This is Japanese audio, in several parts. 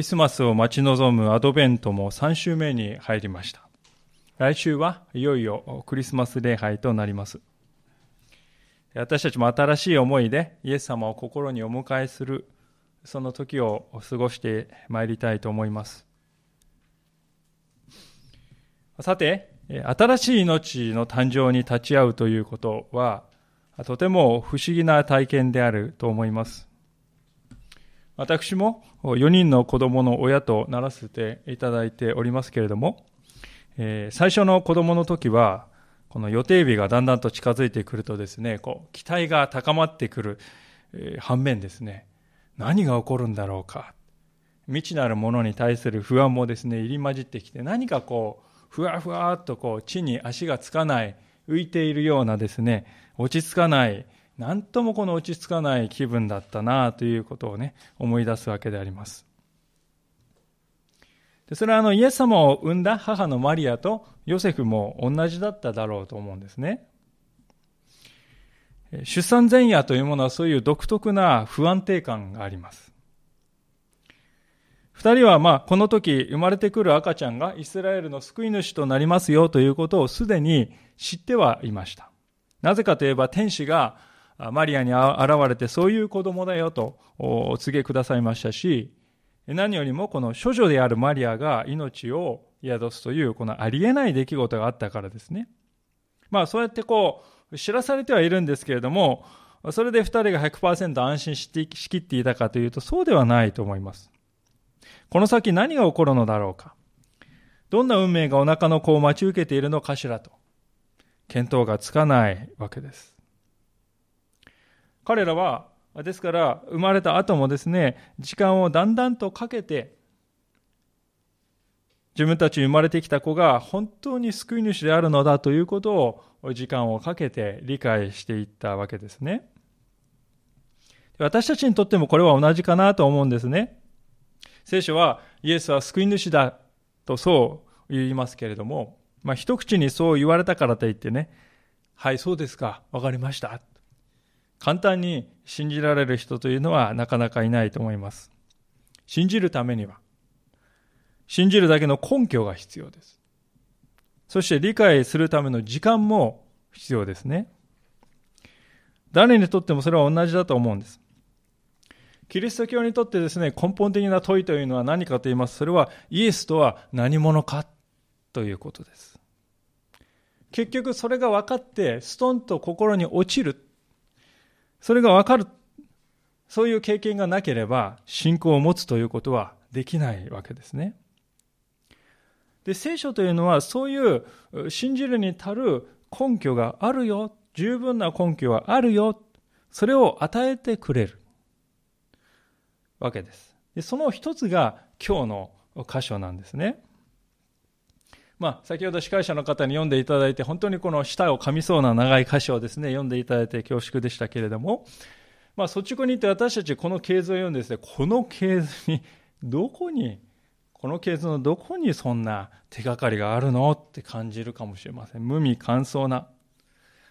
クリスマスを待ち望むアドベントも3週目に入りました。来週はいよいよクリスマス礼拝となります。私たちも新しい思いでイエス様を心にお迎えするその時を過ごしてまいりたいと思います。さて、新しい命の誕生に立ち会うということは、とても不思議な体験であると思います。私も4人の子供の親とならせていただいておりますけれどもえ、最初の子供の時は、この予定日がだんだんと近づいてくるとですね、こう、期待が高まってくるえ、反面ですね、何が起こるんだろうか。未知なるものに対する不安もですね、入り混じってきて、何かこう、ふわふわっとこう、地に足がつかない、浮いているようなですね、落ち着かない、なんともこの落ち着かない気分だったなということをね、思い出すわけであります。でそれはあのイエス様を産んだ母のマリアとヨセフも同じだっただろうと思うんですね。出産前夜というものはそういう独特な不安定感があります。二人はまあこの時生まれてくる赤ちゃんがイスラエルの救い主となりますよということをすでに知ってはいました。なぜかといえば天使がマリアに現れてそういう子供だよとお告げくださいましたし、何よりもこの処女であるマリアが命を宿すというこのありえない出来事があったからですね。まあそうやってこう知らされてはいるんですけれども、それで二人が100%安心しきっていたかというと、そうではないと思います。この先何が起こるのだろうか。どんな運命がお腹の子を待ち受けているのかしらと、見当がつかないわけです。彼らは、ですから、生まれた後もですね、時間をだんだんとかけて、自分たち生まれてきた子が本当に救い主であるのだということを時間をかけて理解していったわけですね。私たちにとってもこれは同じかなと思うんですね。聖書はイエスは救い主だとそう言いますけれども、まあ一口にそう言われたからといってね、はい、そうですか、わかりました。簡単に信じられる人というのはなかなかいないと思います。信じるためには、信じるだけの根拠が必要です。そして理解するための時間も必要ですね。誰にとってもそれは同じだと思うんです。キリスト教にとってですね、根本的な問いというのは何かと言います。それはイエスとは何者かということです。結局それが分かって、ストンと心に落ちる。それが分かる。そういう経験がなければ、信仰を持つということはできないわけですね。で、聖書というのはそういう信じるに足る根拠があるよ。十分な根拠はあるよ。それを与えてくれるわけです。でその一つが今日の箇所なんですね。まあ、先ほど司会者の方に読んでいただいて、本当にこの舌を噛みそうな長い箇所をですね、読んでいただいて恐縮でしたけれども、まあ、率直に言って私たちこの系図を読んでですね、この系図に、どこにこのケースのどこにそんな手がかりがあるのって感じるかもしれません。無味乾燥な。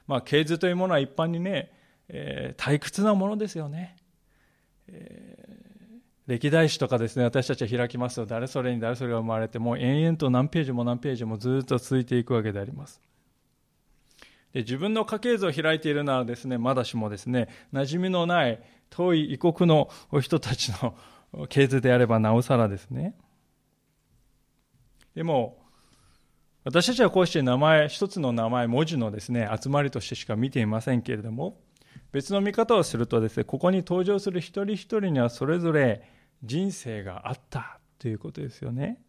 まあ、系図というものは一般にね、えー、退屈なものですよね。え、歴代史とかですね、私たちは開きますと、誰それに誰それが生まれて、もう延々と何ページも何ページもずっと続いていくわけであります。で自分の家系図を開いているならですね、まだしもですね、馴染みのない遠い異国の人たちの系図であればなおさらですね。でも、私たちはこうして名前、一つの名前、文字のですね、集まりとしてしか見ていませんけれども、別の見方をするとですね、ここに登場する一人一人にはそれぞれ人生があったということですよね。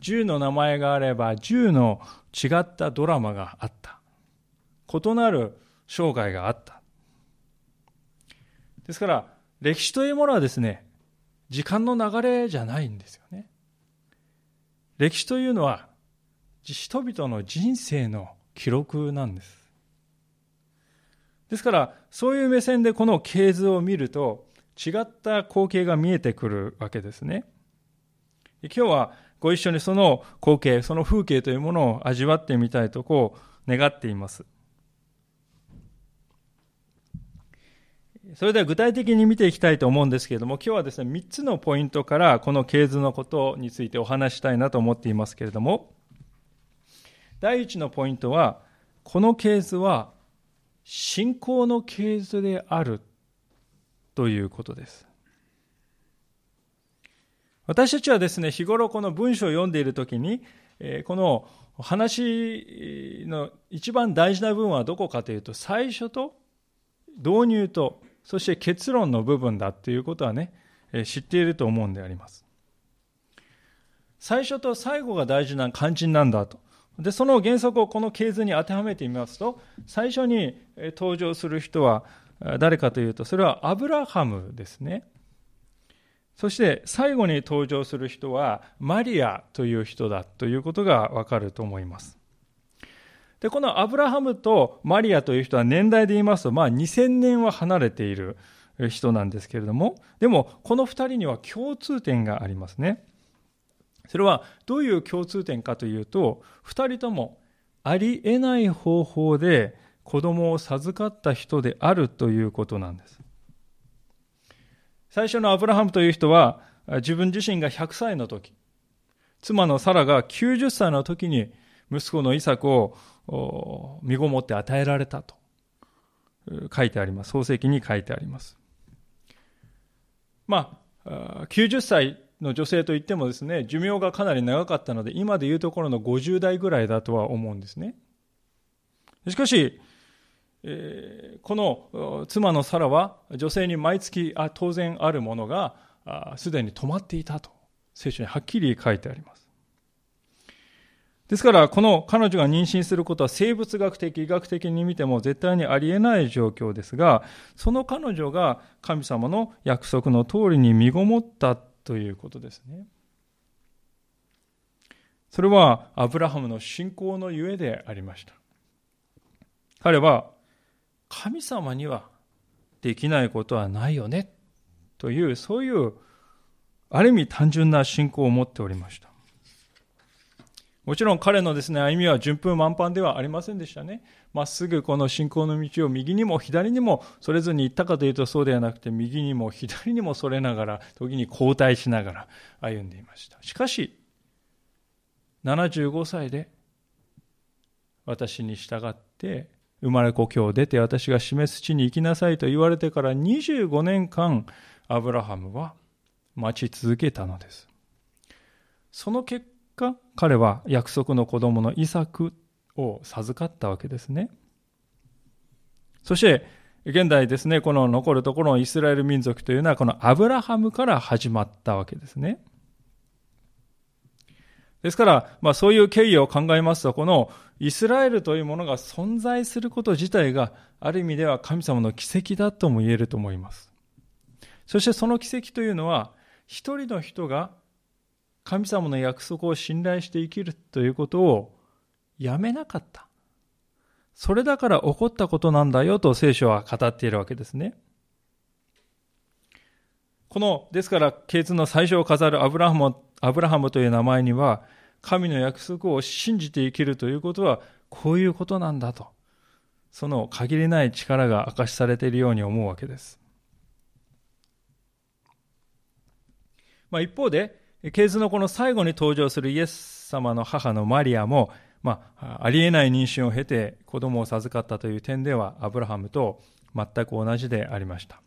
10の名前があれば10の違ったドラマがあった。異なる生涯があった。ですから、歴史というものはですね、時間の流れじゃないんですよね。歴史というのは人々の人生の記録なんです。ですから、そういう目線でこの系図を見ると、違った光景が見えてくるわけですね。今日はご一緒にその光景、その風景というものを味わってみたいとこう願っています。それでは具体的に見ていきたいと思うんですけれども、今日はですね、3つのポイントからこの系図のことについてお話したいなと思っていますけれども、第1のポイントは、この系図は信仰の系図であるということです。私たちはですね、日頃この文章を読んでいるときに、この話の一番大事な部分はどこかというと、最初と導入と、そして結論の部分だということはね、知っていると思うんであります。最初と最後が大事な肝心なんだと。で、その原則をこの系図に当てはめてみますと、最初に登場する人は誰かというと、それはアブラハムですね。そして最後に登場する人はマリアという人だということがわかると思います。で、このアブラハムとマリアという人は年代で言いますと、まあ2000年は離れている人なんですけれども、でもこの2人には共通点がありますね。それはどういう共通点かというと、2人ともありえない方法で子供を授かった人であるということなんです。最初のアブラハムという人は、自分自身が100歳の時、妻のサラが90歳の時に息子のイサクを身ごもって与えられたと書いてあります。漱石に書いてあります。まあ、90歳の女性といってもですね、寿命がかなり長かったので、今でいうところの50代ぐらいだとは思うんですね。しかし、この妻のサラは女性に毎月あ当然あるものがすでに止まっていたと聖書にはっきり書いてあります。ですから、この彼女が妊娠することは生物学的、医学的に見ても絶対にありえない状況ですが、その彼女が神様の約束の通りに身ごもったということですね。それはアブラハムの信仰のゆえでありました。彼は神様にはできないことはないよね。というそういうある意味単純な信仰を持っておりました。もちろん彼のですね歩みは順風満帆ではありませんでしたね。まっすぐこの信仰の道を右にも左にもそれぞれに行ったかというとそうではなくて右にも左にもそれながら時に交代しながら歩んでいました。しかし75歳で私に従って生まれ故郷を出て私が示す地に行きなさいと言われてから25年間アブラハムは待ち続けたのです。その結果彼は約束の子供のイサクを授かったわけですね。そして現代ですね、この残るところのイスラエル民族というのはこのアブラハムから始まったわけですね。ですから、まあそういう経緯を考えますと、このイスラエルというものが存在すること自体が、ある意味では神様の奇跡だとも言えると思います。そしてその奇跡というのは、一人の人が神様の約束を信頼して生きるということをやめなかった。それだから起こったことなんだよと聖書は語っているわけですね。この、ですから、ケーツの最初を飾るアブラハムアブラハムという名前には、神の約束を信じて生きるということは、こういうことなんだと。その限りない力が明かしされているように思うわけです。まあ、一方で、ケースのこの最後に登場するイエス様の母のマリアも、まあ、ありえない妊娠を経て子供を授かったという点では、アブラハムと全く同じでありました。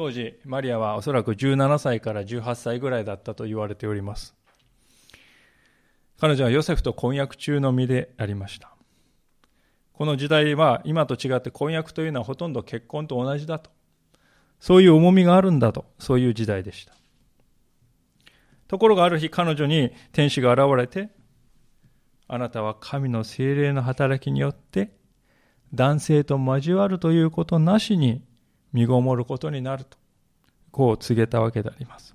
当時、マリアはおそらく17歳から18歳ぐらいだったと言われております。彼女はヨセフと婚約中の身でありました。この時代は今と違って婚約というのはほとんど結婚と同じだと。そういう重みがあるんだと、そういう時代でした。ところがある日彼女に天使が現れて、あなたは神の精霊の働きによって男性と交わるということなしに身ごもることになると、こう告げたわけであります。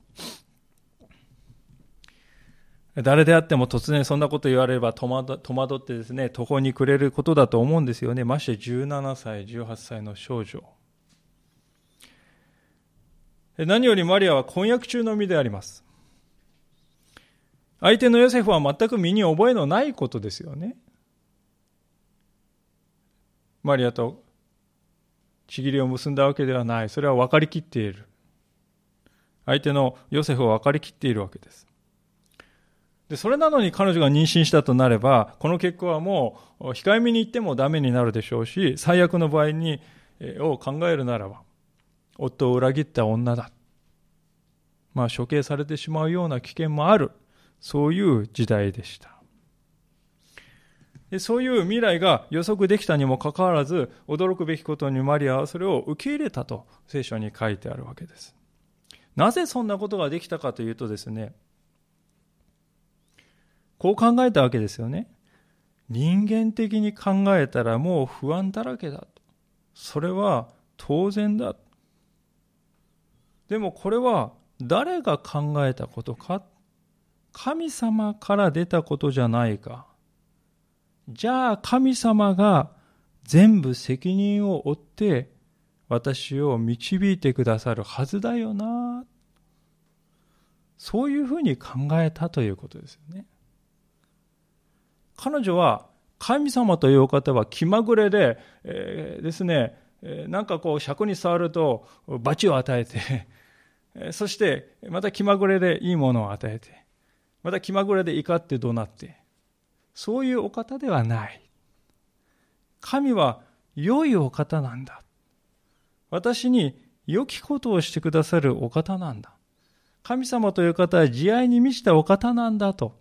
誰であっても突然そんなこと言われれば戸惑ってですね、途方に暮れることだと思うんですよね。まして17歳、18歳の少女。何よりマリアは婚約中の身であります。相手のヨセフは全く身に覚えのないことですよね。マリアとちぎりを結んだわけではない。それは分かりきっている。相手のヨセフを分かりきっているわけです。で、それなのに彼女が妊娠したとなれば、この結果はもう控えめに言ってもダメになるでしょうし、最悪の場合に、えを考えるならば、夫を裏切った女だ。まあ処刑されてしまうような危険もある。そういう時代でした。そういう未来が予測できたにもかかわらず、驚くべきことにマリアはそれを受け入れたと聖書に書いてあるわけです。なぜそんなことができたかというとですね、こう考えたわけですよね。人間的に考えたらもう不安だらけだと。それは当然だ。でもこれは誰が考えたことか？神様から出たことじゃないか。じゃあ神様が全部責任を負って私を導いてくださるはずだよな。そういうふうに考えたということですよね。彼女は神様というお方は気まぐれで、えー、ですね、えー、なんかこう尺に触ると罰を与えて、そしてまた気まぐれでいいものを与えて、また気まぐれで怒って怒鳴って、そういうお方ではない。神は良いお方なんだ。私に良きことをしてくださるお方なんだ。神様という方は慈愛に満ちたお方なんだと。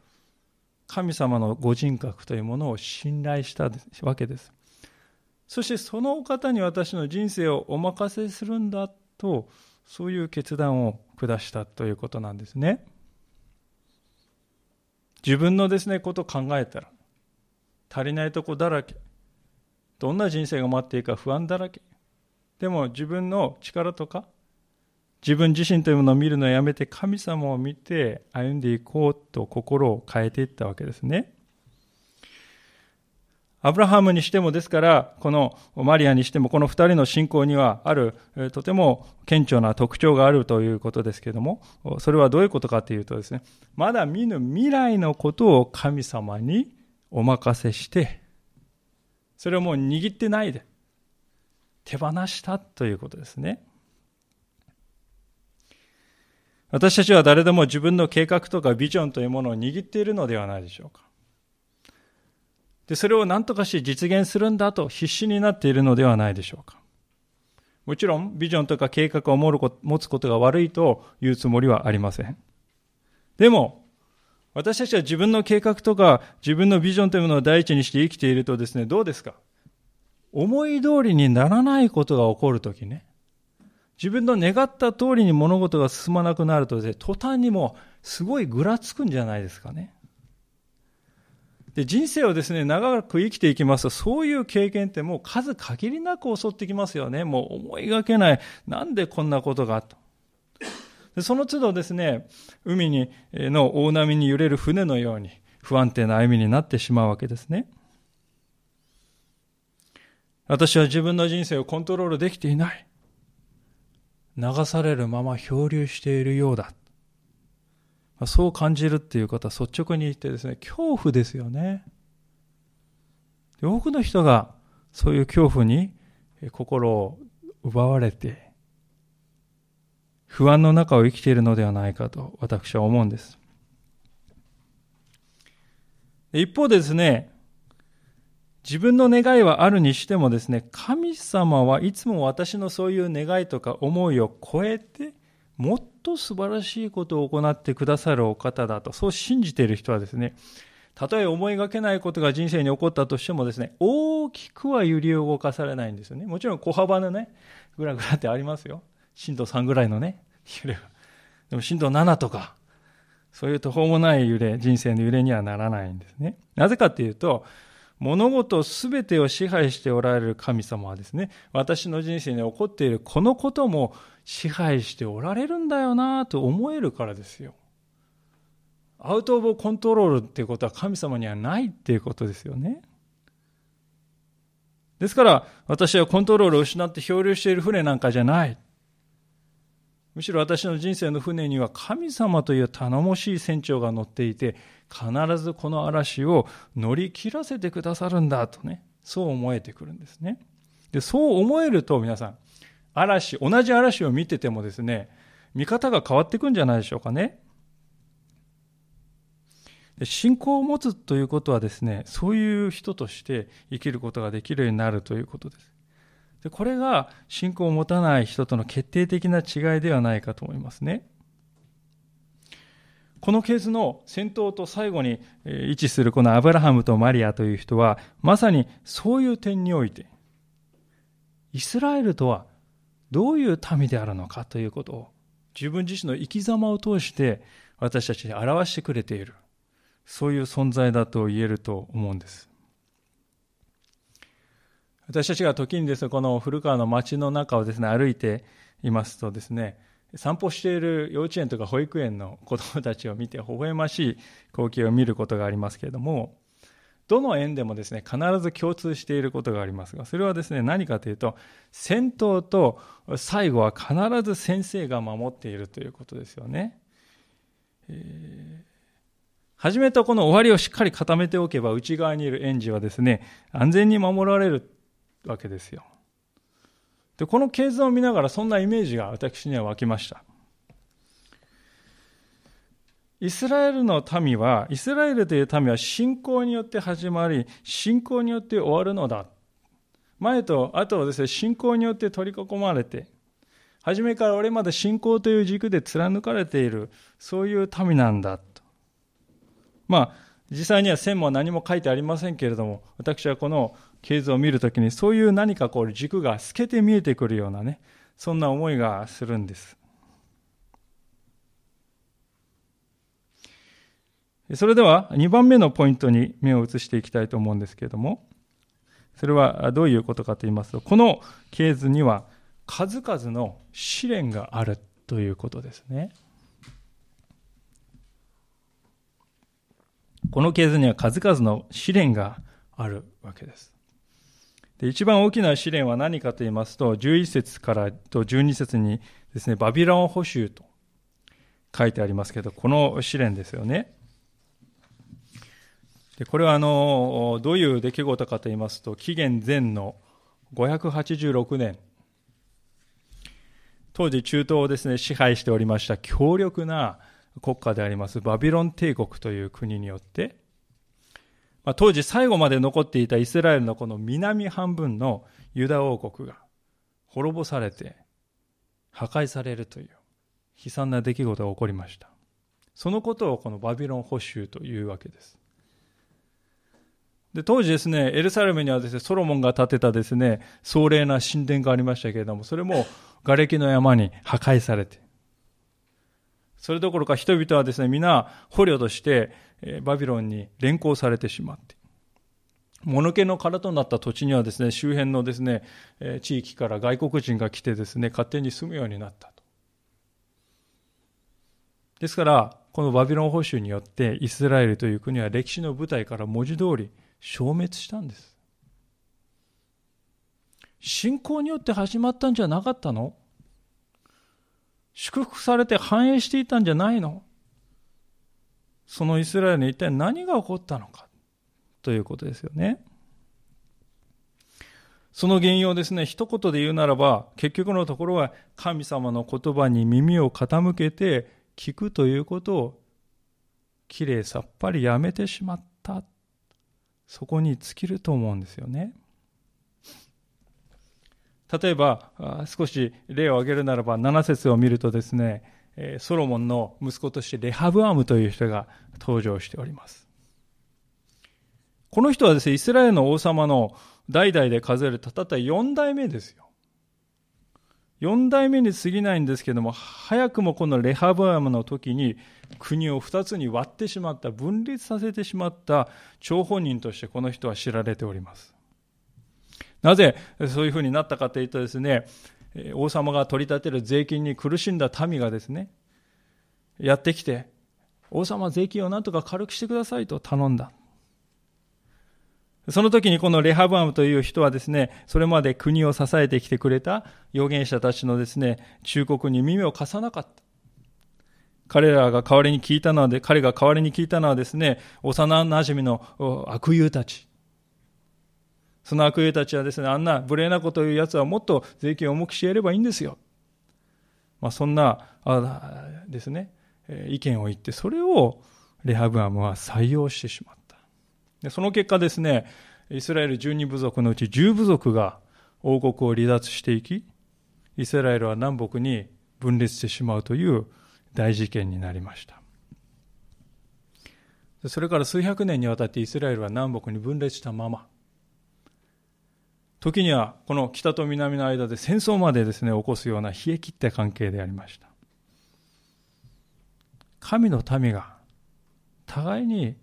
神様のご人格というものを信頼したわけです。そしてそのお方に私の人生をお任せするんだと、そういう決断を下したということなんですね。自分のですね、ことを考えたら、足りないとこだらけ。どんな人生が待っていいか不安だらけ。でも自分の力とか自分自身というものを見るのをやめて神様を見て歩んでいこうと心を変えていったわけですね。アブラハムにしてもですから、このマリアにしても、この二人の信仰にはある、とても顕著な特徴があるということですけれども、それはどういうことかというとですね、まだ見ぬ未来のことを神様にお任せして、それをもう握ってないで、手放したということですね。私たちは誰でも自分の計画とかビジョンというものを握っているのではないでしょうか。で、それを何とかし実現するんだと必死になっているのではないでしょうか。もちろん、ビジョンとか計画を持つことが悪いというつもりはありません。でも、私たちは自分の計画とか自分のビジョンというものを第一にして生きているとですね、どうですか？思い通りにならないことが起こるときね。自分の願った通りに物事が進まなくなるとですね、途端にもすごいぐらつくんじゃないですかね。で、人生をですね、長く生きていきますと、そういう経験ってもう数限りなく襲ってきますよね。もう思いがけない。なんでこんなことがと。でその都度ですね、海にの大波に揺れる船のように不安定な歩みになってしまうわけですね。私は自分の人生をコントロールできていない。流されるまま漂流しているようだ。そう感じるっていうことは率直に言ってですね、恐怖ですよね。多くの人がそういう恐怖に心を奪われて、不安の中を生きているのではないかと私は思うんです。一方でですね、自分の願いはあるにしてもですね、神様はいつも私のそういう願いとか思いを超えて、もっと素晴らしいことを行ってくださるお方だと、そう信じている人はですね、たとえ思いがけないことが人生に起こったとしてもですね、大きくは揺り動かされないんですよね。もちろん小幅のね、ぐらぐらってありますよ。震度3ぐらいのね、揺れが。でも震度7とか、そういう途方もない揺れ、人生の揺れにはならないんですね。なぜかっていうと、物事すべてを支配しておられる神様はですね、私の人生に起こっているこのことも支配しておられるんだよなと思えるからですよ。アウト・オブ・コントロールっていうことは神様にはないっていうことですよね。ですから、私はコントロールを失って漂流している船なんかじゃない。むしろ私の人生の船には神様という頼もしい船長が乗っていて、必ずこの嵐を乗り切らせてくださるんだとね、そう思えてくるんですね。で、そう思えると皆さん、嵐、同じ嵐を見ててもですね、見方が変わっていくんじゃないでしょうかね。信仰を持つということはですね、そういう人として生きることができるようになるということです。でこれが信仰を持たない人との決定的な違いではないかと思いますね。このケースの先頭と最後に位置するこのアブラハムとマリアという人は、まさにそういう点において、イスラエルとはどういう民であるのかということを自分自身の生き様を通して私たちに表してくれている。そういう存在だと言えると思うんです。私たちが時にですね、この古川の街の中をですね、歩いていますとですね、散歩している幼稚園とか保育園の子供たちを見て微笑ましい光景を見ることがありますけれども、どの園でもですね、必ず共通していることがありますが、それはですね、何かというと、先頭と最後は必ず先生が守っているということですよね。え、初めとこの終わりをしっかり固めておけば、内側にいる園児はですね、安全に守られるわけですよ。で、この経図を見ながらそんなイメージが私には湧きました。イスラエルの民は、イスラエルという民は信仰によって始まり、信仰によって終わるのだ。前と後はですね、信仰によって取り囲まれて、初めから俺まで信仰という軸で貫かれている、そういう民なんだと。まあ、実際には線も何も書いてありませんけれども、私はこの経図を見るときに、そういう何かこう軸が透けて見えてくるようなね、そんな思いがするんです。それでは2番目のポイントに目を移していきたいと思うんですけれども、それはどういうことかと言いますと、この系図には数々の試練があるということですね。この系図には数々の試練があるわけです。で一番大きな試練は何かと言いますと、11節からと12節にですね、バビロン捕囚と書いてありますけど、この試練ですよね。でこれはあのどういう出来事かと言いますと紀元前の586年。当時中東をですね支配しておりました強力な国家でありますバビロン帝国という国によって、まあ、当時最後まで残っていたイスラエルのこの南半分のユダ王国が滅ぼされて破壊されるという悲惨な出来事が起こりました。そのことをこのバビロン捕囚というわけです。で、当時ですね、エルサレムにはですね、ソロモンが建てたですね、壮麗な神殿がありましたけれども、それも瓦礫の山に破壊されて、それどころか人々はですね、皆捕虜として、バビロンに連行されてしまって、物気の殻となった土地にはですね、周辺のですね、地域から外国人が来てですね、勝手に住むようになったと。ですから、このバビロン保守によってイスラエルという国は歴史の舞台から文字通り消滅したんです。信仰によって始まったんじゃなかったの？祝福されて繁栄していたんじゃないの？そのイスラエルに一体何が起こったのか？ということですよね。その原因をですね、一言で言うならば、結局のところは神様の言葉に耳を傾けて聞くということをきれいさっぱりやめてしまったそこに尽きると思うんですよね。例えば、少し例を挙げるならば、7節を見るとですね、ソロモンの息子としてレハブアムという人が登場しております。この人はですね、イスラエルの王様の代々で数えるたった4代目ですよ。4代目に過ぎないんですけども、早くもこのレハブアムの時に国を2つに割ってしまった、分裂させてしまった張本人としてこの人は知られております。なぜそういうふうになったかというとですね、王様が取り立てる税金に苦しんだ民がですね、やってきて、王様税金をなんとか軽くしてくださいと頼んだ。その時にこのレハブアムという人はですね、それまで国を支えてきてくれた預言者たちのですね、忠告に耳を貸さなかった。彼らが代わりに聞いたのはで、彼が代わりに聞いたのはですね、幼馴染の悪友たち。その悪霊たちはですね、あんな無礼なことを言う奴はもっと税金を重くしやればいいんですよ。まあ、そんな、あですね、意見を言って、それをレハブアムは採用してしまった。でその結果ですね、イスラエル12部族のうち10部族が王国を離脱していき、イスラエルは南北に分裂してしまうという大事件になりました。それから数百年にわたってイスラエルは南北に分裂したまま、時にはこの北と南の間で戦争までですね、起こすような冷え切った関係でありました。神の民が互いに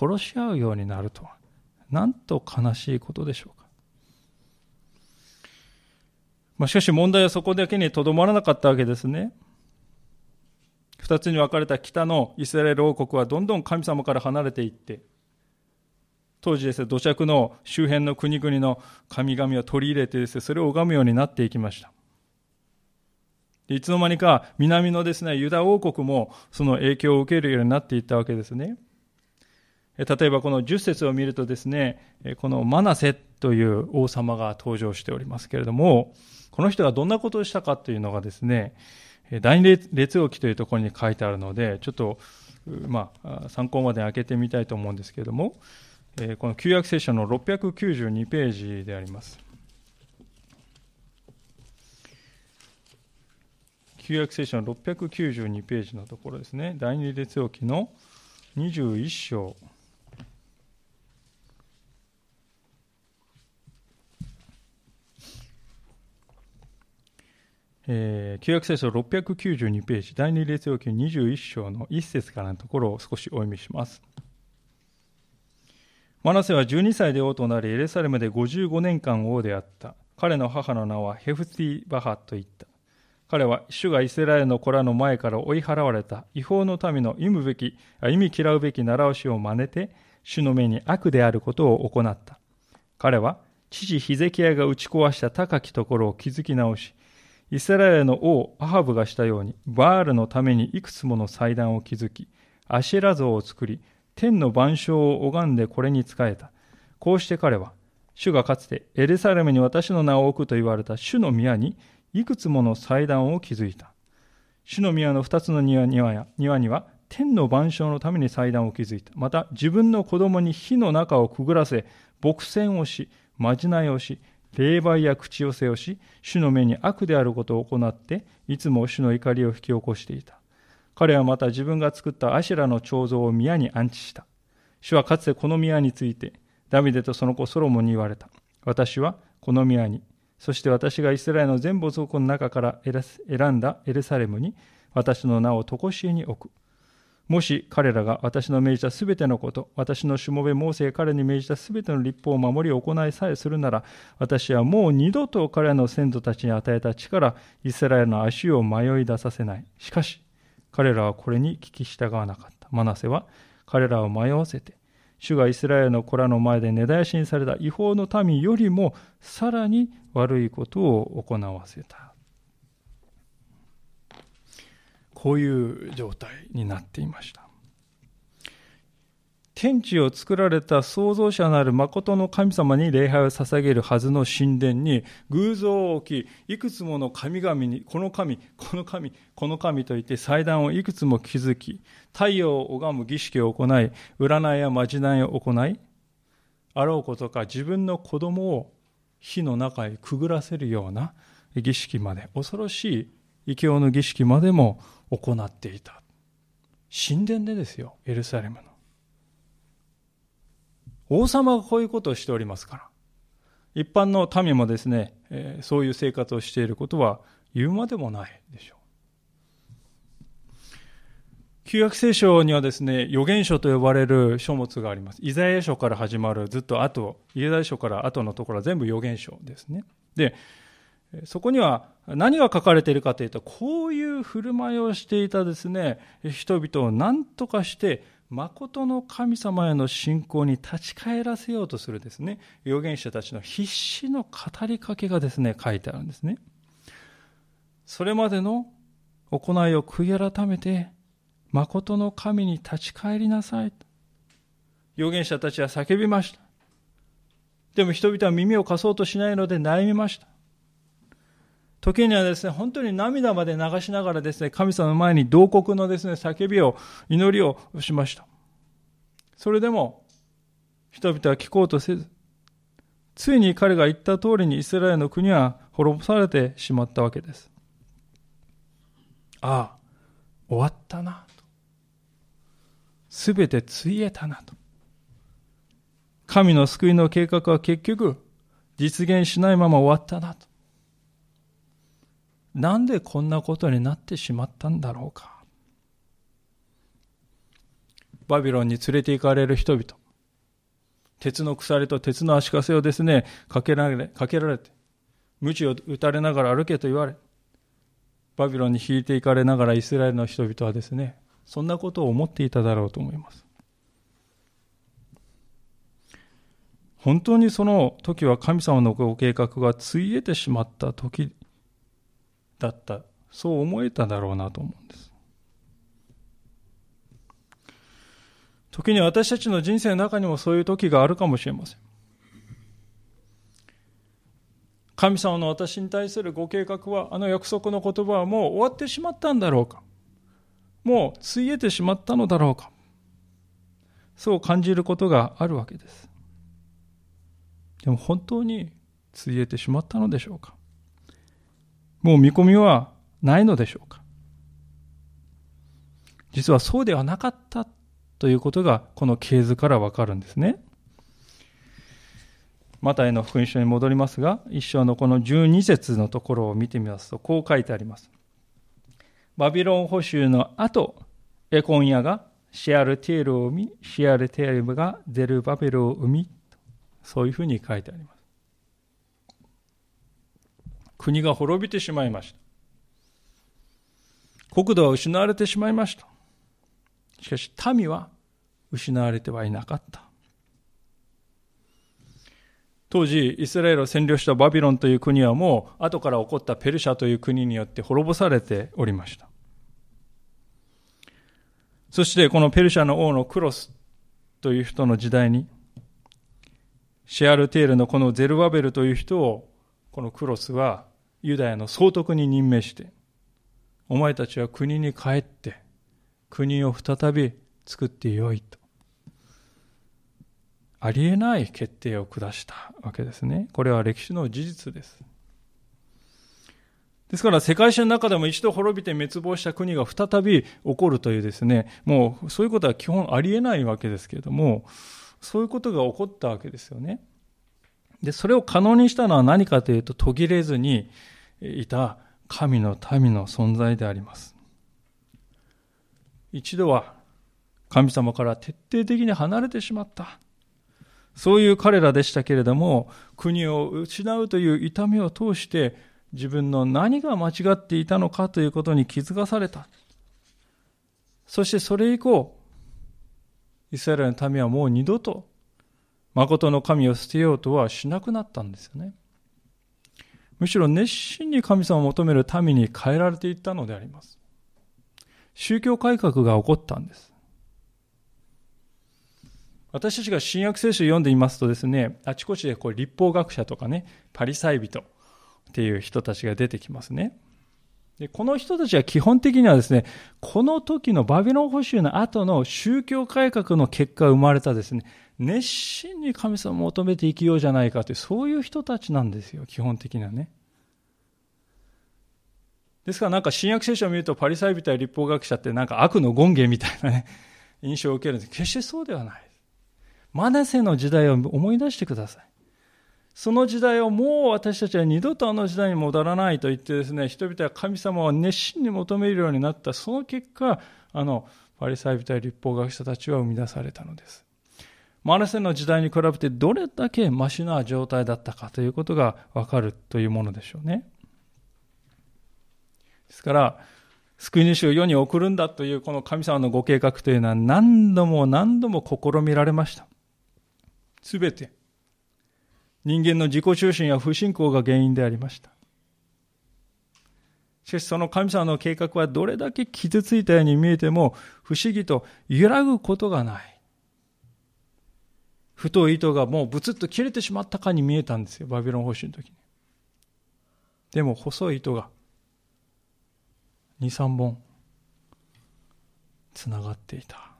殺し合うようになるとは、なんと悲しいことでしょうか。まあ、しかし問題はそこだけにとどまらなかったわけですね。二つに分かれた北のイスラエル王国はどんどん神様から離れていって、当時ですね、土着の周辺の国々の神々を取り入れてですね、それを拝むようになっていきました。いつの間にか南のですね、ユダ王国もその影響を受けるようになっていったわけですね。例えばこの10節を見るとですね、このマナセという王様が登場しておりますけれども、この人がどんなことをしたかというのがですね、第二列王記というところに書いてあるので、ちょっと、まあ、参考まで開けてみたいと思うんですけれども、この旧約聖書の692ページであります。旧約聖書の692ページのところですね。第二列王記の21章。えー、旧約聖書692ページ、第二列王記21章の1節からのところを少しお読みします。マナセは12歳で王となり、エレサレムで55年間王であった。彼の母の名はヘフティバハと言った。彼は主がイスラエルの子らの前から追い払われた違法の民の意味べき、意味嫌うべき習わしを真似て、主の目に悪であることを行った。彼は父ヒゼキヤが打ち壊した高きところを築き直し、イスラエルの王アハブがしたように、バールのためにいくつもの祭壇を築き、アシェラ像を作り、天の万象を拝んでこれに仕えた。こうして彼は、主がかつてエルサレムに私の名を置くと言われた主の宮にいくつもの祭壇を築いた。主の宮の二つの庭には庭には天の万象のために祭壇を築いた。また自分の子供に火の中をくぐらせ、牧船をし、まじないをし、霊媒や口寄せをし、主の目に悪であることを行って、いつも主の怒りを引き起こしていた。彼はまた自分が作ったアシラの彫像を宮に安置した。主はかつてこの宮について、ダビデとその子ソロモンに言われた。私はこの宮に、そして私がイスラエルの全部族の中から選んだエルサレムに、私の名を常しえに置く。もし彼らが私の命じたすべてのこと、私のしもべモーセが彼に命じたすべての立法を守り行いさえするなら、私はもう二度と彼らの先祖たちに与えた力、イスラエルの足を迷い出させない。しかし、彼らはこれに聞き従わなかった。マナセは彼らを迷わせて、主がイスラエルの子らの前で根絶やしにされた違法の民よりもさらに悪いことを行わせた。こういう状態になっていました。天地を作られた創造者なる誠の神様に礼拝を捧げるはずの神殿に偶像を置き、いくつもの神々に、この神、この神、この神といって祭壇をいくつも築き、太陽を拝む儀式を行い、占いやまじないを行い、あろうことか自分の子供を火の中へくぐらせるような儀式まで、恐ろしい異教の儀式までも行っていた。神殿でですよ、エルサレムの。王様がこういうことをしておりますから。一般の民もですね、えー、そういう生活をしていることは言うまでもないでしょう。旧約聖書にはですね、預言書と呼ばれる書物があります。イザヤ書から始まるずっと後、イザヤ書から後のところは全部預言書ですね。で、そこには何が書かれているかというと、こういう振る舞いをしていたですね、人々を何とかして誠の神様への信仰に立ち返らせようとするですね、預言者たちの必死の語りかけがですね、書いてあるんですね。それまでの行いを悔い改めて、誠の神に立ち返りなさい。預言者たちは叫びました。でも人々は耳を貸そうとしないので悩みました。時にはですね、本当に涙まで流しながらですね、神様の前に同国のですね、叫びを、祈りをしました。それでも、人々は聞こうとせず、ついに彼が言った通りにイスラエルの国は滅ぼされてしまったわけです。ああ、終わったな、と。すべてついえたな、と。神の救いの計画は結局、実現しないまま終わったな、と。なんでこんなことになってしまったんだろうか？バビロンに連れて行かれる人々。鉄の鎖と鉄の足かせをですね、かけられ、かけられて、鞭を打たれながら歩けと言われ、バビロンに引いていかれながらイスラエルの人々はですね、そんなことを思っていただろうと思います。本当にその時は神様のご計画がついえてしまった時だった、そう思えただろうなと思うんです。時に私たちの人生の中にもそういう時があるかもしれません。神様の私に対するご計画は、あの約束の言葉はもう終わってしまったんだろうか。もうついえてしまったのだろうか。そう感じることがあるわけです。でも本当についえてしまったのでしょうか。もう見込みはないのでしょうか？実はそうではなかったということがこの系図からわかるんですね。マタイの福音書に戻りますが、一章のこの12節のところを見てみますと、こう書いてあります。バビロン捕囚の後、エコンヤがシアルテールを生み、シアルテールがゼルバベルを生み、そういうふうに書いてあります。国が滅びてしまいました。国土は失われてしまいました。しかし民は失われてはいなかった。当時、イスラエルを占領したバビロンという国はもう後から起こったペルシャという国によって滅ぼされておりました。そしてこのペルシャの王のクロスという人の時代に、シェアルテールのこのゼルバベルという人を、このクロスはユダヤの総督に任命して、お前たちは国に帰って、国を再び作ってよいと。ありえない決定を下したわけですね。これは歴史の事実です。ですから世界史の中でも一度滅びて滅亡した国が再び起こるというですね、もうそういうことは基本ありえないわけですけれども、そういうことが起こったわけですよね。で、それを可能にしたのは何かというと途切れずにいた神の民の存在であります。一度は神様から徹底的に離れてしまった。そういう彼らでしたけれども、国を失うという痛みを通して自分の何が間違っていたのかということに気づかされた。そしてそれ以降、イスラエルの民はもう二度と誠の神を捨てようとはしなくなったんですよね。むしろ熱心に神様を求める民に変えられていったのであります。宗教改革が起こったんです。私たちが新約聖書を読んでいますとですね、あちこちでこう立法学者とかね、パリサイ人っていう人たちが出てきますね。でこの人たちは基本的にはですね、この時のバビロン保守の後の宗教改革の結果生まれたですね、熱心に神様を求めて生きようじゃないかという、そういう人たちなんですよ、基本的にはね。ですからなんか新約聖書を見るとパリサイ人や立法学者ってなんか悪の権限みたいなね、印象を受けるんです。決してそうではない。マナセの時代を思い出してください。その時代をもう私たちは二度とあの時代に戻らないと言ってですね、人々は神様を熱心に求めるようになった。その結果、あの、パリサイ人や立法学者たちは生み出されたのです。マナセの時代に比べてどれだけマシな状態だったかということがわかるというものでしょうね。ですから、救い主を世に送るんだというこの神様のご計画というのは何度も何度も試みられました。すべて人間の自己中心や不信仰が原因でありました。しかしその神様の計画はどれだけ傷ついたように見えても不思議と揺らぐことがない。太い糸がもうブツッと切れてしまったかに見えたんですよ、バビロン保守の時に。でも細い糸が2、3本つながっていた。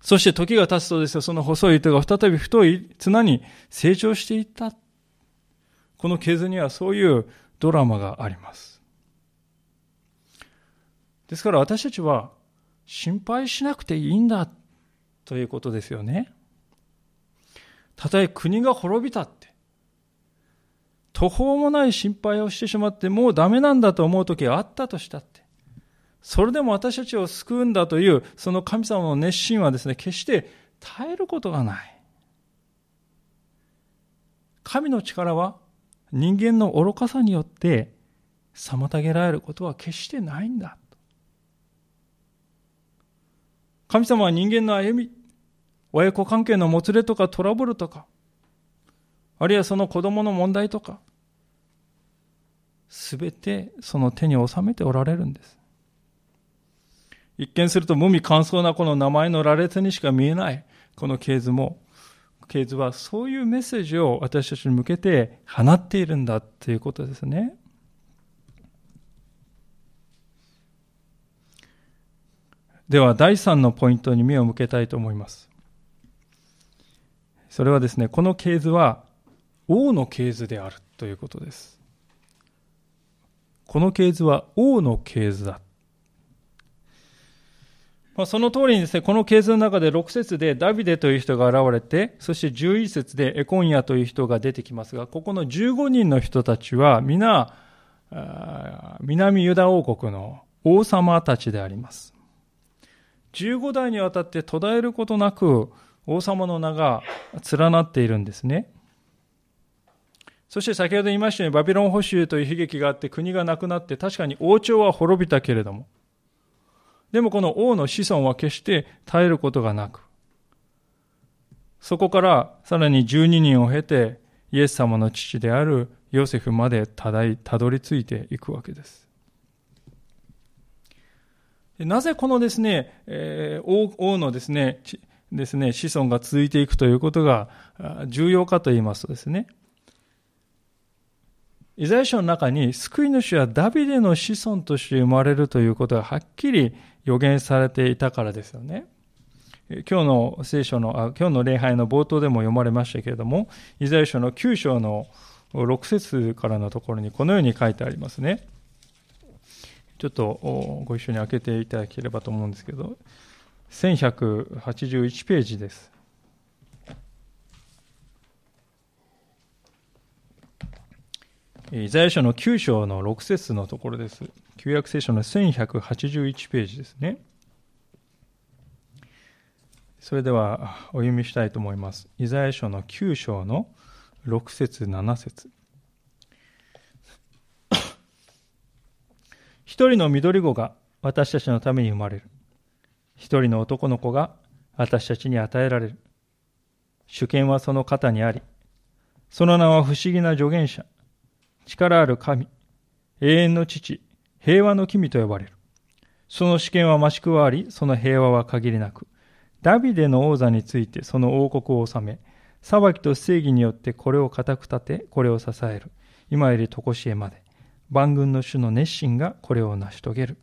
そして時が経つとですよ、その細い糸が再び太い綱に成長していった。この系図にはそういうドラマがあります。ですから私たちは心配しなくていいんだということですよね。たとえ国が滅びたって、途方もない心配をしてしまってもうダメなんだと思う時があったとしたって、それでも私たちを救うんだというその神様の熱心はですね、決して耐えることがない。神の力は人間の愚かさによって妨げられることは決してないんだ。神様は人間の歩み、親子関係のもつれとかトラブルとか、あるいはその子供の問題とか、すべてその手に収めておられるんです。一見すると無味乾燥なこの名前の羅列にしか見えないこの系図も、系図はそういうメッセージを私たちに向けて放っているんだということですね。では第3のポイントに目を向けたいと思います。それはですね、この系図は王の系図であるということです。この系図は王の系図だ。まあ、その通りにですね、この系図の中で6節でダビデという人が現れて、そして11節でエコンヤという人が出てきますが、ここの15人の人たちは皆、南ユダ王国の王様たちであります。15代にわたって途絶えることなく王様の名が連なっているんですね。そして先ほど言いましたようにバビロン保守という悲劇があって国がなくなって確かに王朝は滅びたけれどもでもこの王の子孫は決して絶えることがなくそこからさらに12人を経てイエス様の父であるヨセフまでたどり着いていくわけです。なぜこのですね、えー、王のですね、ですね、子孫が続いていくということが重要かと言いますとですね、イザヤ書の中に救い主はダビデの子孫として生まれるということがはっきり予言されていたからですよね。今日の聖書の、あ今日の礼拝の冒頭でも読まれましたけれども、イザヤ書の9章の6節からのところにこのように書いてありますね。ちょっとご一緒に開けていただければと思うんですけど、1181ページです。イザヤ書の9章の6節のところです。旧約聖書の1181ページですね。それではお読みしたいと思います。イザヤ書の9章の6節7節一人の緑子が私たちのために生まれる。一人の男の子が私たちに与えられる。主権はその肩にあり、その名は不思議な助言者、力ある神、永遠の父、平和の君と呼ばれる。その主権は増し加わり、その平和は限りなく、ダビデの王座についてその王国を治め、裁きと正義によってこれを固く立て、これを支える。今より常しえまで。万軍の主の熱心がこれを成し遂げる。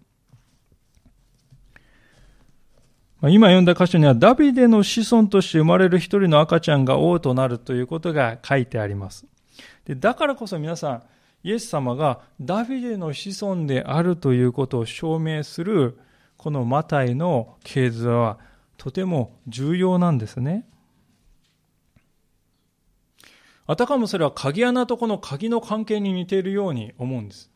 今読んだ箇所にはダビデの子孫として生まれる一人の赤ちゃんが王となるということが書いてあります。でだからこそ皆さん、イエス様がダビデの子孫であるということを証明するこのマタイの系図はとても重要なんですね。あたかもそれは鍵穴とこの鍵の関係に似ているように思うんです。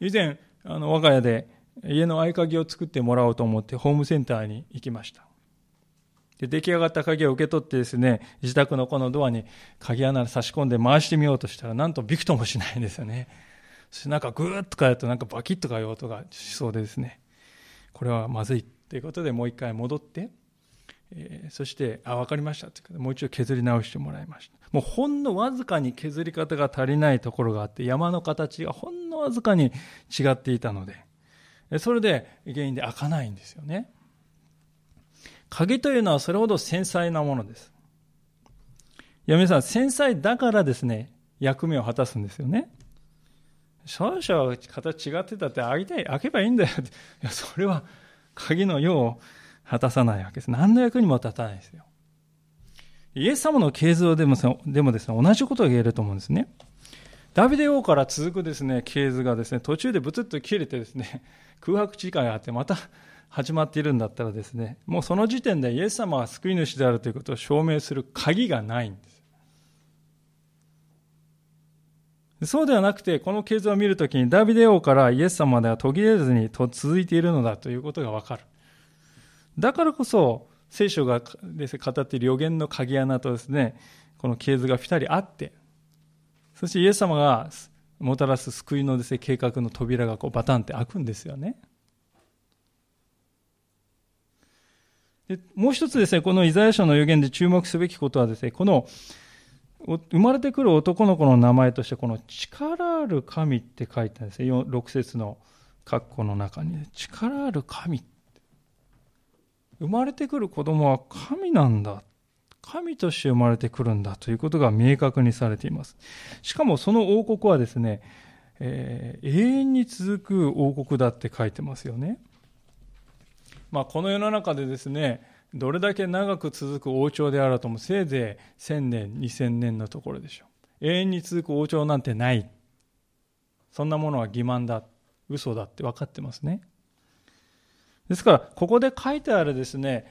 以前、あの我が家で家の合鍵を作ってもらおうと思ってホームセンターに行きました。で出来上がった鍵を受け取ってですね、自宅のこのドアに鍵穴差し込んで回してみようとしたら、なんとびくともしないんですよね。そしてなんかグーッとかやるとなんかバキッとかいう音がしそうでですね、これはまずいということでもう一回戻って、え、そして、あ、わかりましたってもう一度削り直してもらいました。もうほんのわずかに削り方が足りないところがあって、山の形がほんのわずかに違っていたので、それで原因で開かないんですよね。鍵というのはそれほど繊細なものです。いや、皆さん、繊細だからですね、役目を果たすんですよね。少々形違ってたって開いて、開けばいいんだよって。いや、それは鍵の用を果たさないわけです。何の役にも立たないですよ。イエス様の形像でもでもですね、同じことが言えると思うんですね。ダビデ王から続くですね、系図がですね、途中でブツッと切れてですね、空白時間があってまた始まっているんだったらですね、もうその時点でイエス様は救い主であるということを証明する鍵がないんです。そうではなくて、この系図を見るときにダビデ王からイエス様では途切れずに続いているのだということがわかる。だからこそ、聖書がです、ね、語っている予言の鍵穴とですね、この系図がぴたりあって、そしてイエス様がもたらす救いのです、ね、計画の扉がこうバタンって開くんですよね。でもう一つですね、このイザヤ書の予言で注目すべきことはですね、この生まれてくる男の子の名前として、この力ある神って書いてあるんですね。6節の括弧の中に、力ある神。生まれてくる子供は神なんだ。神として生まれてくるんだということが明確にされています。しかもその王国はですね、えー、永遠に続く王国だって書いてますよね。まあ、この世の中でですね、どれだけ長く続く王朝であるともせいぜい1000年、2000年のところでしょう。永遠に続く王朝なんてない。そんなものは欺瞞だ、嘘だって分かってますね。ですから、ここで書いてあるですね、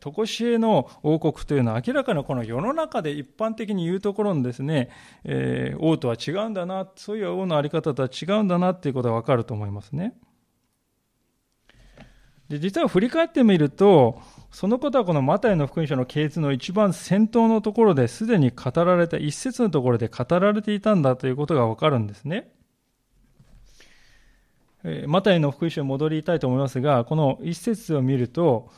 とこしえの王国というのは明らかにこの世の中で一般的に言うところのですね、えー、王とは違うんだな、そういう王のあり方とは違うんだなっていうことがわかると思いますね。で、実は振り返ってみると、そのことはこのマタイの福音書の系図の一番先頭のところですでに語られた一節のところで語られていたんだということがわかるんですね。マタイの福音書に戻りたいと思いますが、この一節を見ると、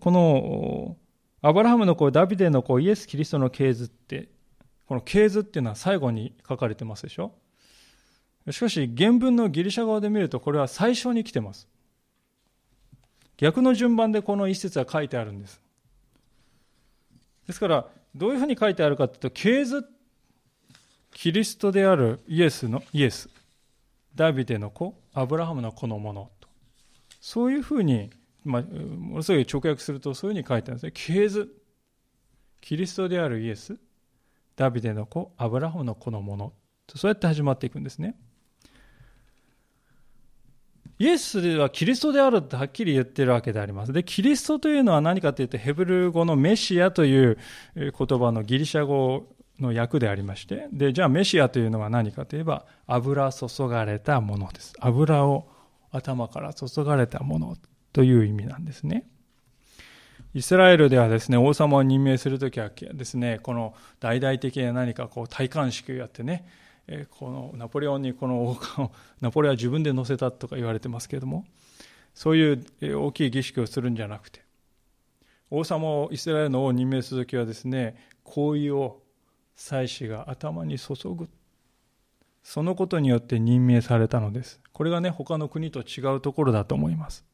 このアブラハムの子、ダビデの子、イエス・キリストの系図って、この系図っていうのは最後に書かれてますでしょ？しかし、原文のギリシャ語で見ると、これは最初に来てます。逆の順番でこの一節は書いてあるんです。ですから、どういうふうに書いてあるかというと、系図、キリストであるイエスの、イエス、ダビデの子、アブラハムの子のものと。そういうふうにまあ、ものすごい直訳するとそういうふうに書いてあるんですね。系図。キリストであるイエス、ダビデの子、アブラハムの子のものと。そうやって始まっていくんですね。イエスはキリストであるってはっきり言ってるわけであります。で、キリストというのは何かというと、ヘブル語のメシアという言葉のギリシャ語の訳でありまして、で、じゃあメシアというのは何かといえば、油注がれたものです。油を頭から注がれたものという意味なんですね。イスラエルではですね、王様を任命するときはですね、この大々的な何かこう戴冠式をやってね、このナポレオンにこの王冠を、ナポレオンは自分で乗せたとか言われてますけれども、そういう大きい儀式をするんじゃなくて、王様を、イスラエルの王を任命するときはですね、香油を祭司が頭に注ぐ。そのことによって任命されたのです。これがね、他の国と違うところだと思います。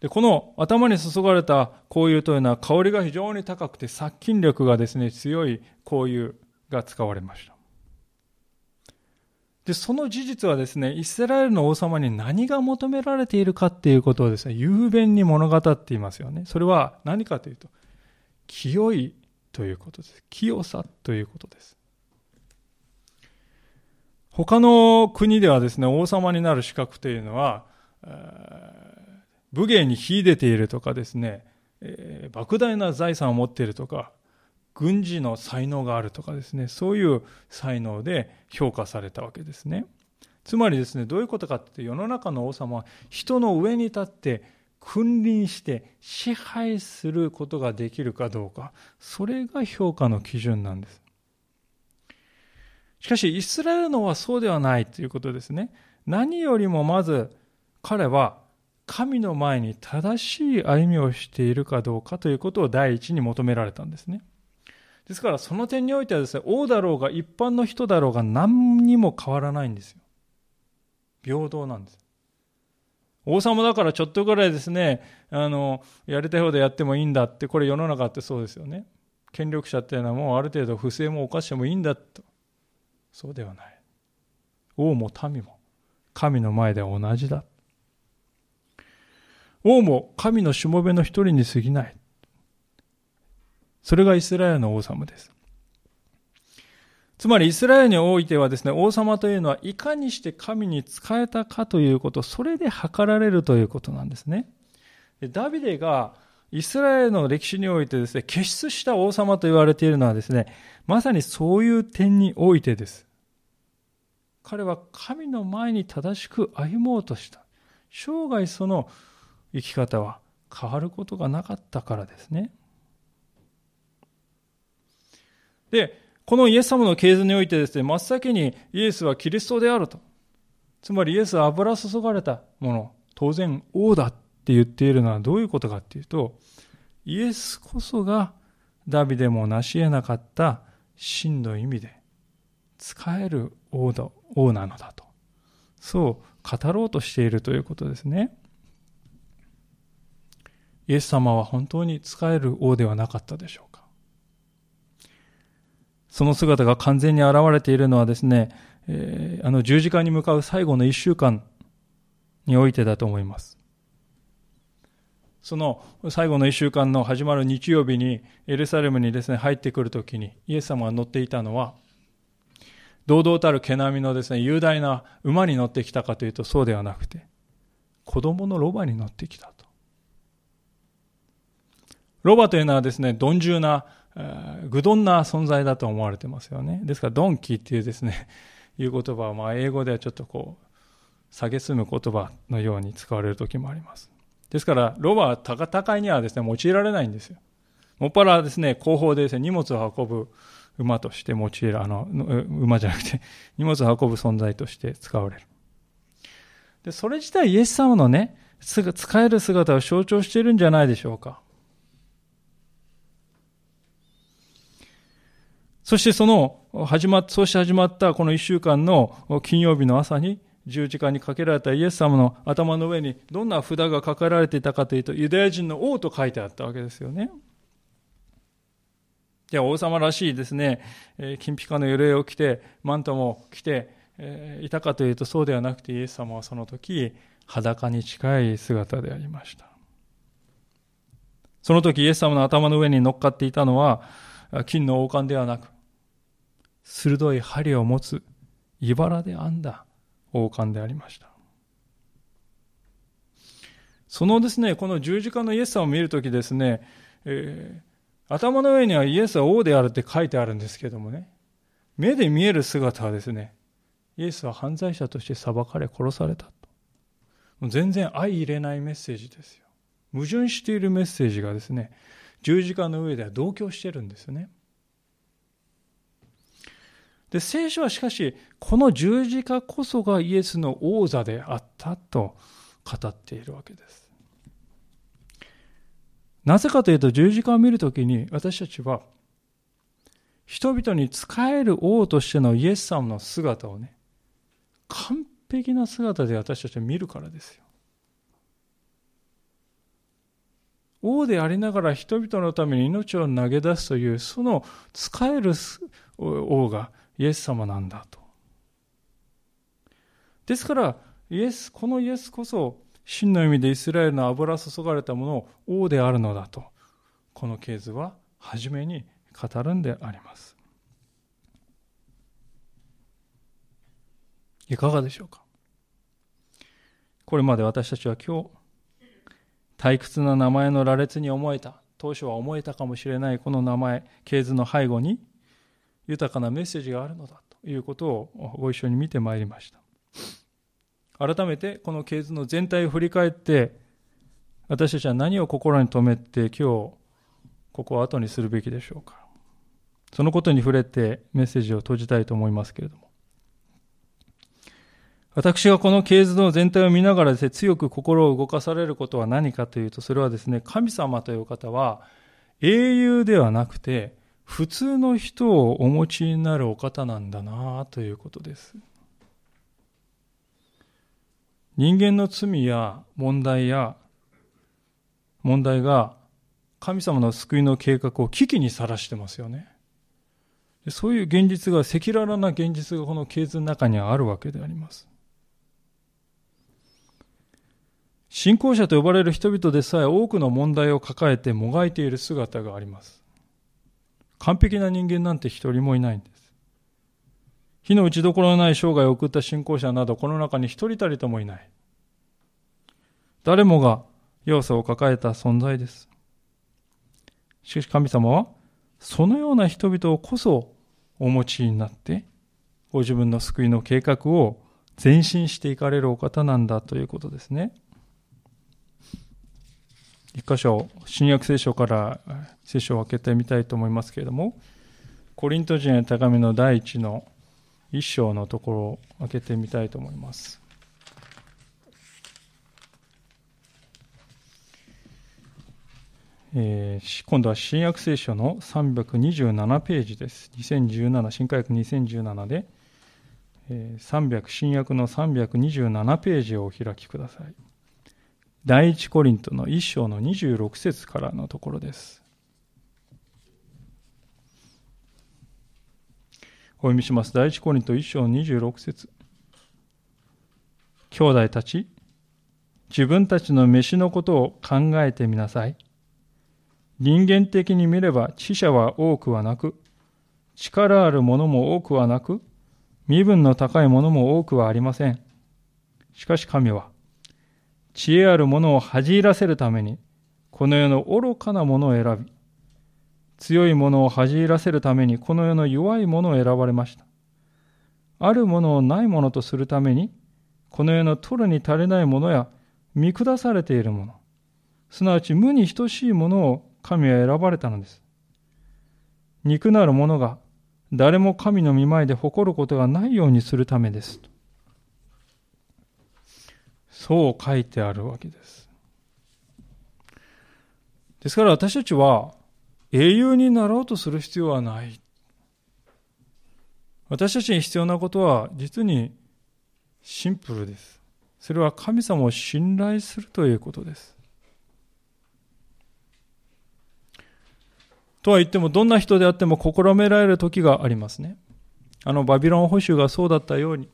で、この頭に注がれた香油というのは香りが非常に高くて殺菌力がですね、強い香油が使われました。で、その事実はですね、イスラエルの王様に何が求められているかっていうことをですね、雄弁に物語っていますよね。それは何かというと、清いということです。清さということです。他の国ではですね、王様になる資格というのは、武芸に秀でているとかですね、えー、莫大な財産を持っているとか、軍事の才能があるとかですね、そういう才能で評価されたわけですね。つまりですね、どういうことかって世の中の王様は人の上に立って君臨して支配することができるかどうか、それが評価の基準なんです。しかし、イスラエルのはそうではないということですね。何よりもまず彼は神の前に正しい歩みをしているかどうかということを第一に求められたんですね。ですからその点においてはですね、王だろうが一般の人だろうが何にも変わらないんですよ。平等なんです。王様だからちょっとぐらいですね、あの、やりたいほどやってもいいんだって、これ世の中ってそうですよね。権力者っていうのはもうある程度不正も犯してもいいんだと。そうではない。王も民も神の前で同じだ。王も神のしもべの一人に過ぎない。それがイスラエルの王様です。つまりイスラエルにおいてはですね、王様というのはいかにして神に仕えたかということ、それで測られるということなんですね。ダビデがイスラエルの歴史においてですね、傑出した王様と言われているのはですね、まさにそういう点においてです。彼は神の前に正しく歩もうとした。生涯その生き方は変わることがなかったからですね。で、このイエス様の系図においてですね、真っ先にイエスはキリストであると。つまりイエスは油注がれたもの、当然王だって言っているのはどういうことかっていうと、イエスこそがダビデも成し得なかった真の意味で使える王だ王なのだと。そう語ろうとしているということですね。イエス様は本当に使える王ではなかったでしょう。その姿が完全に現れているのはですね、えー、あの十字架に向かう最後の一週間においてだと思います。その最後の一週間の始まる日曜日にエルサレムにですね入ってくるときにイエス様が乗っていたのは堂々たる毛並みのですね、雄大な馬に乗ってきたかというとそうではなくて、子供のロバに乗ってきたと。ロバというのはですね、鈍重な、愚鈍な存在だと思われてますよね。ですから、ドンキーっていうですね、いう言葉は、まあ、英語ではちょっとこう、蔑む言葉のように使われる時もあります。ですから、ロバは戦いにはですね、用いられないんですよ。もっぱらですね、後方でですね、荷物を運ぶ馬として用いる、あの、馬じゃなくて、荷物を運ぶ存在として使われる。で、それ自体イエス様のね、使える姿を象徴しているんじゃないでしょうか。そしてその、始まっ、そうして始まったこの一週間の金曜日の朝に、十字架にかけられたイエス様の頭の上にどんな札が書かれていたかというと、ユダヤ人の王と書いてあったわけですよね。じゃあ王様らしいですね、え、金ピカの鎧を着て、マントも着て、えー、いたかというとそうではなくてイエス様はその時、裸に近い姿でありました。その時イエス様の頭の上に乗っかっていたのは、金の王冠ではなく、鋭い針を持つ茨で編んだ王冠でありました。そのですね、この十字架のイエス様を見るときですね、えー頭の上にはイエスは王であるって書いてあるんですけどもね、目で見える姿はですね、イエスは犯罪者として裁かれ殺されたと。もう全然相入れないメッセージですよ。矛盾しているメッセージがですね、十字架の上では同居してるんですよね。で、聖書はしかし、この十字架こそがイエスの王座であったと語っているわけです。なぜかというと十字架を見るときに私たちは人々に仕える王としてのイエス様の姿をね、完璧な姿で私たちは見るからですよ。王でありながら人々のために命を投げ出すという、その使える王がイエス様なんだと。ですから、イエス、このイエスこそ真の意味でイスラエルの油注がれたものを王であるのだと、この系図は初めに語るんであります。いかがでしょうか？これまで私たちは今日、退屈な名前の羅列に思えた、当初は思えたかもしれないこの名前、系図の背後に豊かなメッセージがあるのだということをご一緒に見てまいりました。改めてこの系図の全体を振り返って私たちは何を心に留めて今日ここを後にするべきでしょうかそのことに触れてメッセージを閉じたいと思いますけれども私がこの系図の全体を見ながらですね、強く心を動かされることは何かというと、それはですね、神様という方は英雄ではなくて、普通の人をお持ちになるお方なんだなということです。人間の罪や問題や問題が神様の救いの計画を危機にさらしてますよね。そういう現実が、赤裸々な現実がこの系図の中にはあるわけであります。信仰者と呼ばれる人々でさえ多くの問題を抱えてもがいている姿があります。完璧な人間なんて一人もいないんです。火の打ちどころのない生涯を送った信仰者などこの中に一人たりともいない。誰もが要素を抱えた存在です。しかし神様はそのような人々をこそお持ちになってご自分の救いの計画を前進していかれるお方なんだということですね。一箇所、新約聖書から聖書を開けてみたいと思いますけれども、コリント人へ高めの第一の一章のところを開けてみたいと思います。えー、今度は新約聖書の327ページです。2017、新科学2017で、えー、300、新約の327ページをお開きください。第一コリントの一章の26節からのところです。お読みします。第一コリント一章の26節兄弟たち、自分たちの飯のことを考えてみなさい。人間的に見れば知者は多くはなく、力ある者も多くはなく、身分の高い者も多くはありません。しかし神は、知恵ある者を恥じらせるために、この世の愚かな者を選び、強い者を恥じらせるために、この世の弱い者を選ばれました。あるものをないものとするために、この世の取るに足りないものや、見下されているもの、すなわち無に等しいものを神は選ばれたのです。肉なる者が誰も神の見前で誇ることがないようにするためです。そう書いてあるわけです。ですから私たちは英雄になろうとする必要はない。私たちに必要なことは実にシンプルです。それは神様を信頼するということです。とは言っても、どんな人であっても試められる時がありますね。あのバビロン保守がそうだったように、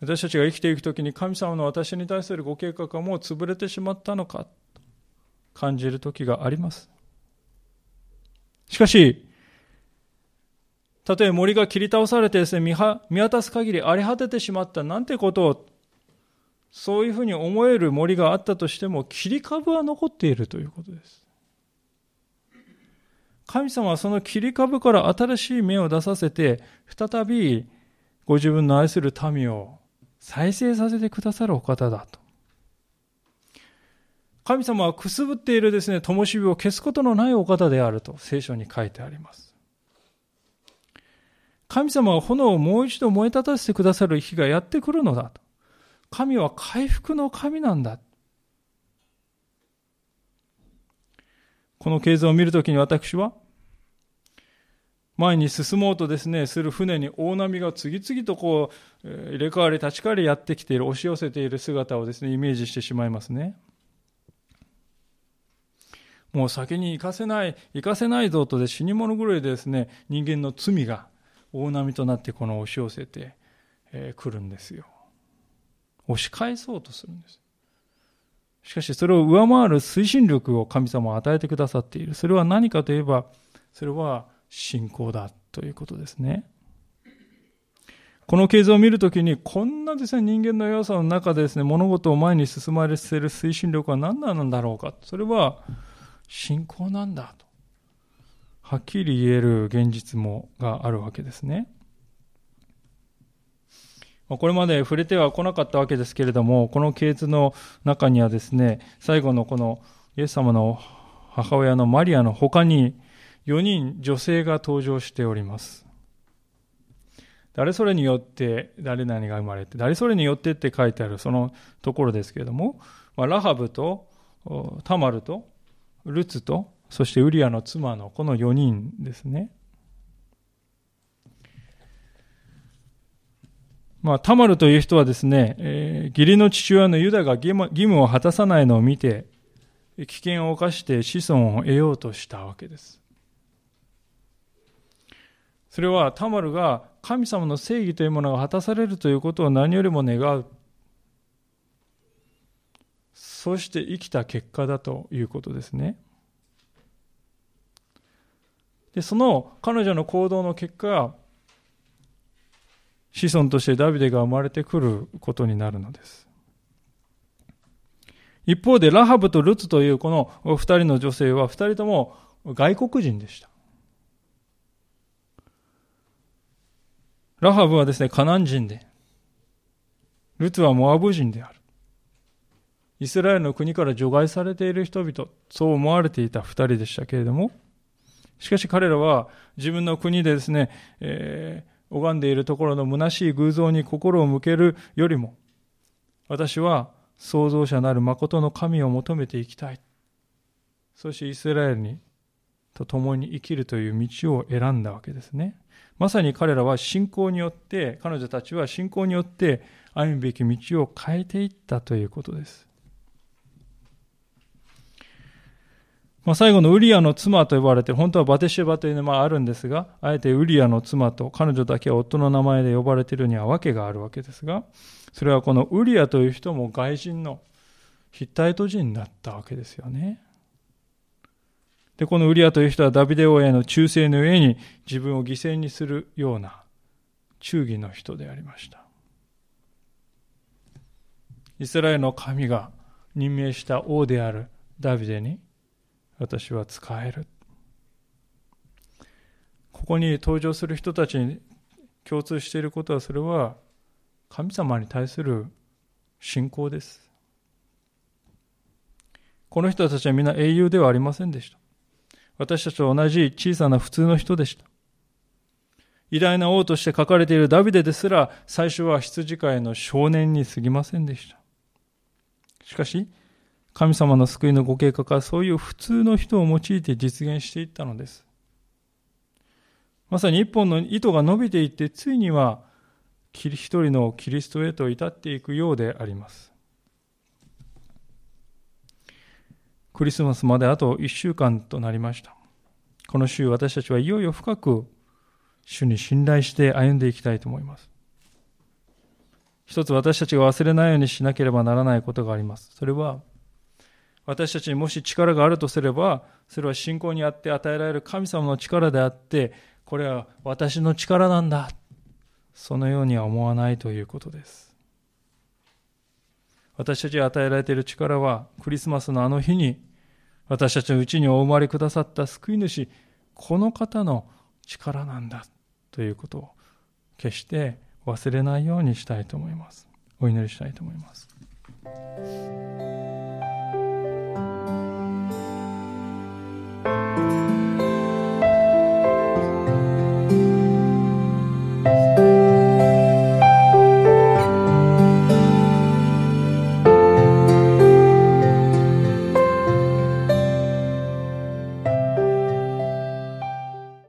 私たちが生きていくときに神様の私に対するご計画がもう潰れてしまったのかと感じる時があります。しかし、たとえ森が切り倒されてですね、見渡す限り荒れ果ててしまったなんてことを、そういうふうに思える森があったとしても、切り株は残っているということです。神様はその切り株から新しい芽を出させて、再びご自分の愛する民を再生させてくださるお方だと。神様はくすぶっているですね、灯火を消すことのないお方であると聖書に書いてあります。神様は炎をもう一度燃え立たせてくださる日がやってくるのだと。神は回復の神なんだ。この経図を見るときに私は、前に進もうとですね、する船に大波が次々とこう、入れ替わり立ち替わりやってきている、押し寄せている姿をですね、イメージしてしまいますね。もう先に行かせない、行かせないぞとで死に物狂いでですね、人間の罪が大波となってこの押し寄せてく、えー、るんですよ。押し返そうとするんです。しかしそれを上回る推進力を神様は与えてくださっている。それは何かといえば、それは信仰だということですね。この経図を見るときに、こんなですね、人間の弱さの中でですね、物事を前に進ませる推進力は何なんだろうか。それは、信仰なんだと。はっきり言える現実も、があるわけですね。これまで触れては来なかったわけですけれども、この系図の中にはですね、最後のこのイエス様の母親のマリアの他に、4人女性が登場しております。誰それによって誰々が生まれて、誰それによってって書いてあるそのところですけれども、まあ、ラハブとタマルとルツと、そしてウリアの妻のこの4人ですね。まあ、タマルという人はですね、えー、義理の父親のユダが義務を果たさないのを見て、危険を冒して子孫を得ようとしたわけです。それはタマルが神様の正義というものが果たされるということを何よりも願う。そして生きた結果だということですね。でその彼女の行動の結果、子孫としてダビデが生まれてくることになるのです。一方でラハブとルツというこの二人の女性は二人とも外国人でした。ラハブはですね、カナン人で、ルツはモアブ人である。イスラエルの国から除外されている人々、そう思われていた二人でしたけれども、しかし彼らは自分の国でですね、えー、拝んでいるところの虚しい偶像に心を向けるよりも、私は創造者なる誠の神を求めていきたい。そしてイスラエルにと共に生きるという道を選んだわけですね。まさに彼らは信仰によって、彼女たちは信仰によって歩むべき道を変えていったということです。まあ、最後のウリアの妻と呼ばれて、本当はバテシュバという名前あるんですが、あえてウリアの妻と彼女だけは夫の名前で呼ばれているには訳があるわけですが、それはこのウリアという人も外人のヒッタイト人だったわけですよね。で、このウリアという人はダビデ王への忠誠の上に自分を犠牲にするような忠義の人でありました。イスラエルの神が任命した王であるダビデに私は使える。ここに登場する人たちに共通していることはそれは神様に対する信仰です。この人たちは皆英雄ではありませんでした。私たちと同じ小さな普通の人でした。偉大な王として書かれているダビデですら、最初は羊飼いの少年に過ぎませんでした。しかし、神様の救いのご計画はそういう普通の人を用いて実現していったのです。まさに一本の糸が伸びていって、ついには一人のキリストへと至っていくようであります。クリスマスまであと1週間となりました。この週、私たちはいよいよ深く主に信頼して歩んでいきたいと思います。一つ私たちが忘れないようにしなければならないことがあります。それは、私たちにもし力があるとすれば、それは信仰にあって与えられる神様の力であって、これは私の力なんだ。そのようには思わないということです。私たちが与えられている力は、クリスマスのあの日に私たちのうちにお生まれくださった救い主、この方の力なんだということを決して忘れないようにしたいと思います。お祈りしたいと思います。